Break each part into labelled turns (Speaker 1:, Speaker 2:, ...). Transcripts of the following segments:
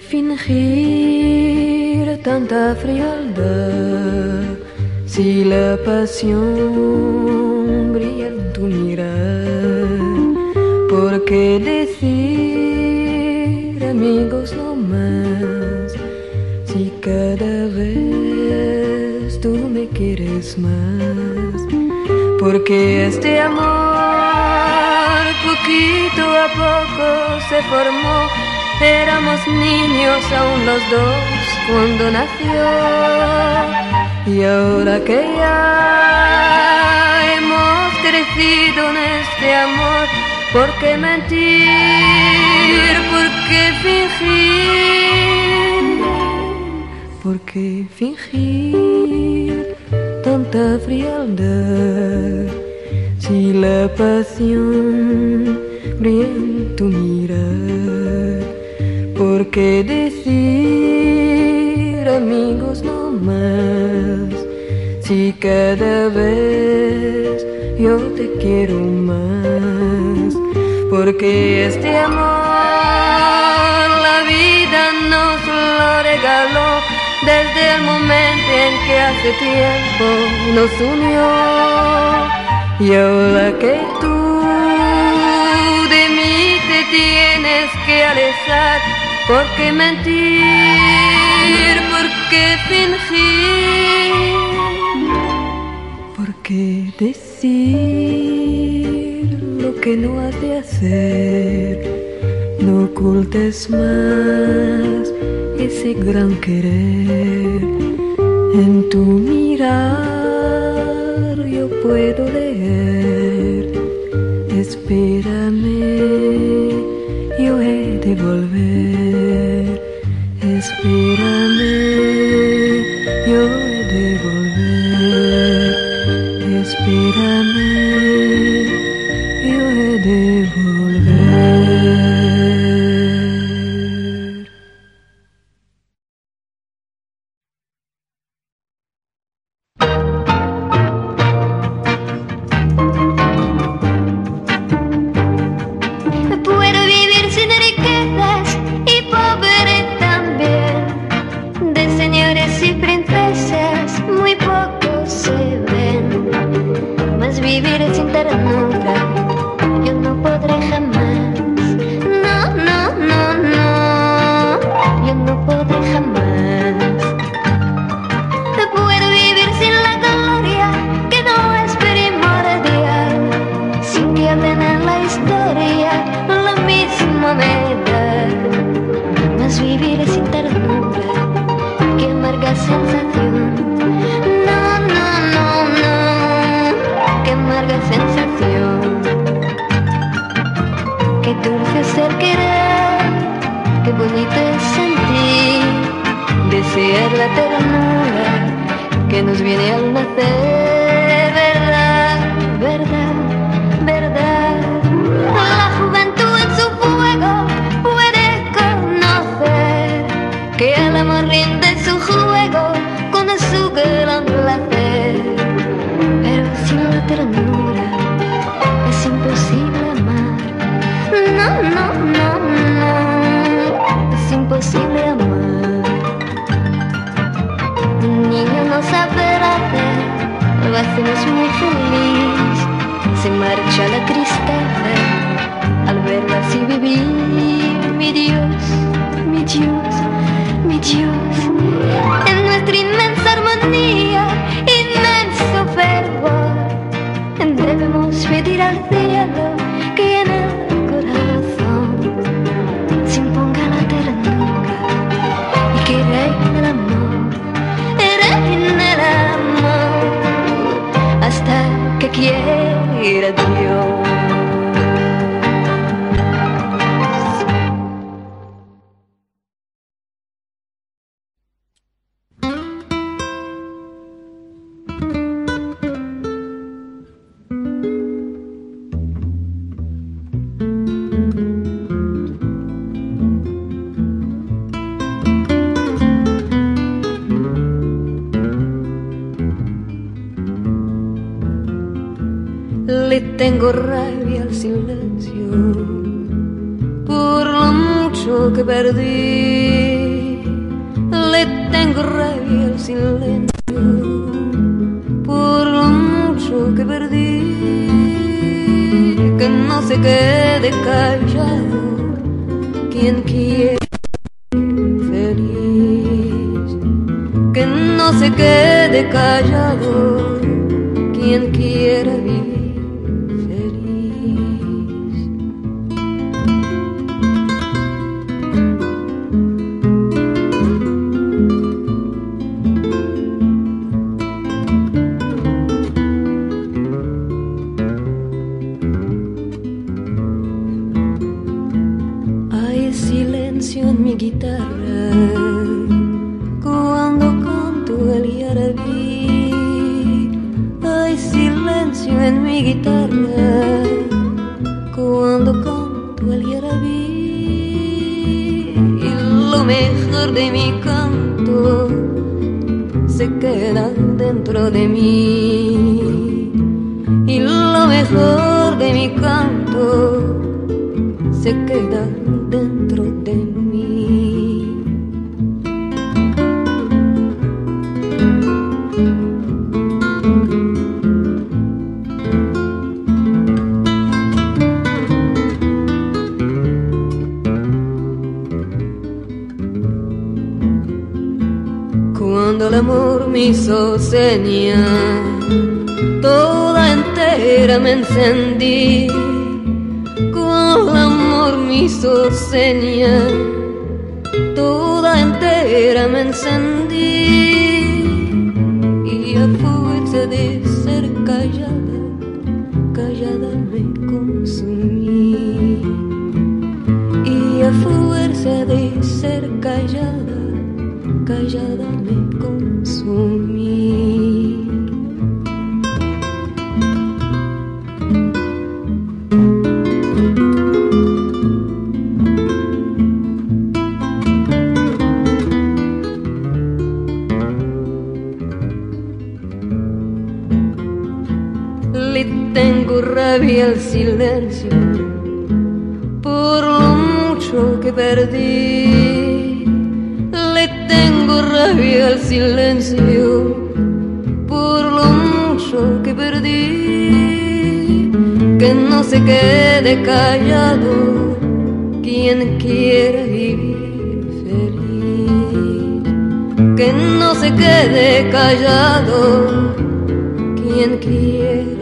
Speaker 1: fingir tanta frialdad si la pasión brilla en tu mirar? ¿Por qué decir amigos no más si cada vez tú me quieres más? Porque este amor poquito a poco se formó Éramos niños aún los dos cuando nació y ahora que ya hemos crecido en este amor, ¿por qué mentir? ¿Por qué fingir? ¿Por qué fingir tanta frialdad si la pasión brilla en tu mirar? ¿Por qué decir amigos no más? Si cada vez yo te quiero más. Porque este amor la vida nos lo regaló desde el momento en que hace tiempo nos unió. Y ahora que tú de mí te tienes que alejar, ¿Por qué mentir? ¿Por qué fingir? ¿Por qué decir lo que no has de hacer? No ocultes más ese gran querer. En tu mirar yo puedo leer. Espérame, yo he de volver.
Speaker 2: Amor rinde su juego con su gran placer. Pero sin la ternura es imposible amar. No, no, no, no, es imposible amar. Un niño no sabe hacer, lo hacemos muy feliz. Se marcha la tristeza al verla así vivir. Mi Dios, mi Dios,
Speaker 1: tengo rabia al silencio por lo mucho que perdí. tengo rabia el silencio por lo mucho que perdí, que no se quede callado quien quiere feliz, que no se quede callado en mi guitarra cuando canto el yarabí. Hay silencio en mi guitarra cuando canto el yarabí. Y lo mejor de mi canto se queda dentro de mí. Y lo mejor de mi canto se queda hizo seña, toda entera me encendí el amor me hizo toda entera me encendí y a fuerza de ser callada, callada me consumí. Y a fuerza de ser callada, callada al silencio por lo mucho que perdí. Le tengo rabia al silencio por lo mucho que perdí. Que no se quede callado quien quiera vivir feliz. Que no se quede callado quien quiera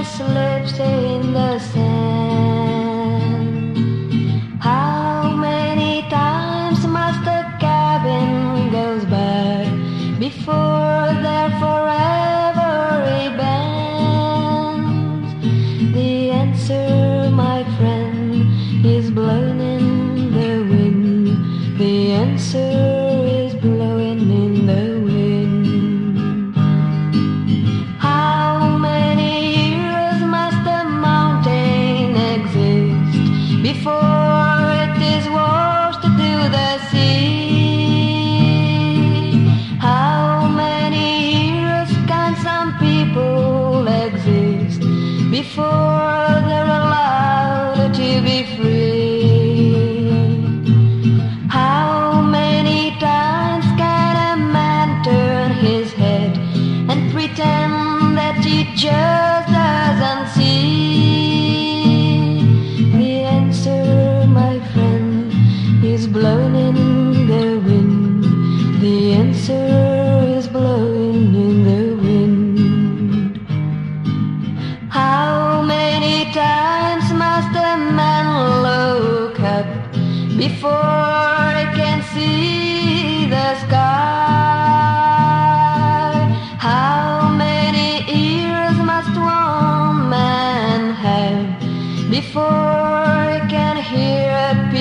Speaker 2: listener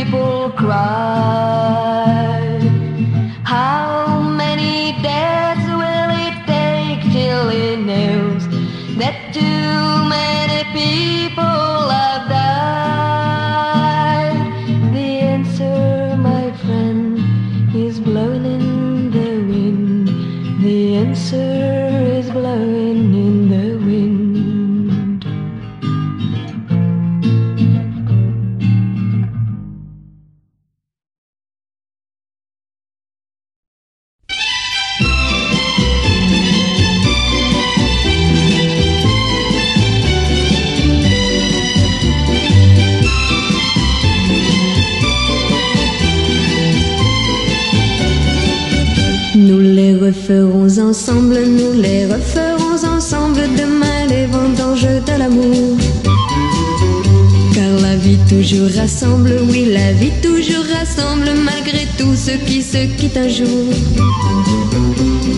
Speaker 2: people cry?
Speaker 1: Les referons ensemble, nous les referons ensemble demain les vendanges de l'amour. Car la vie toujours rassemble, oui la vie toujours rassemble malgré tout ce qui se quitte un jour.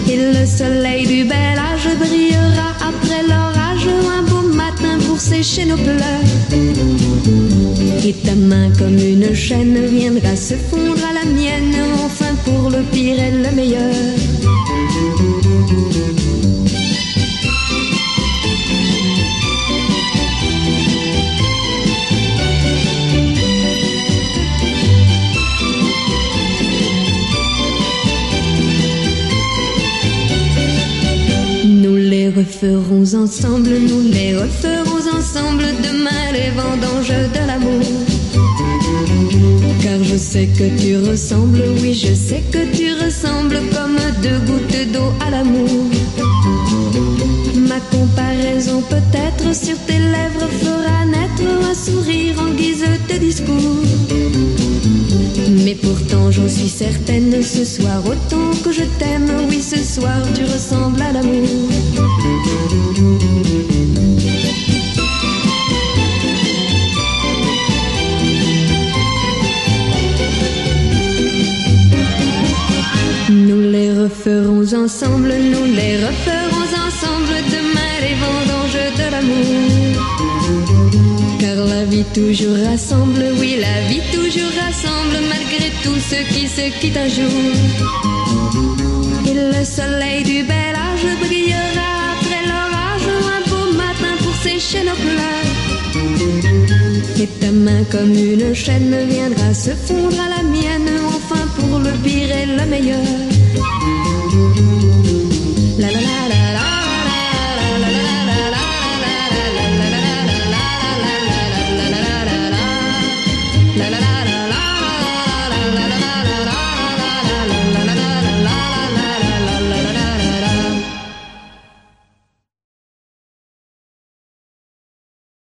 Speaker 1: Et le soleil du bel âge brillera après l'orage un beau matin pour sécher nos pleurs. Et ta main comme une chaîne viendra se fondre à la mienne, enfin pour le pire et le meilleur. Referons ensemble, nous les referons ensemble demain les vendanges de l'amour. Car je sais que tu ressembles, oui je sais que tu ressembles comme deux gouttes d'eau à l'amour. Ma comparaison peut-être sur tes lèvres fera naître un sourire en guise de discours. Mais pourtant j'en suis certaine, ce soir autant que je t'aime, oui ce soir tu ressembles à l'amour. Nous les referons ensemble demain les vendanges de l'amour. Car la vie toujours rassemble, oui la vie toujours rassemble malgré tout ce qui se quitte un jour. Et le soleil du bel âge brillera après l'orage un beau matin pour sécher nos pleurs. Et ta main comme une chaîne viendra se fondre à la mienne, enfin pour le pire et le meilleur. Música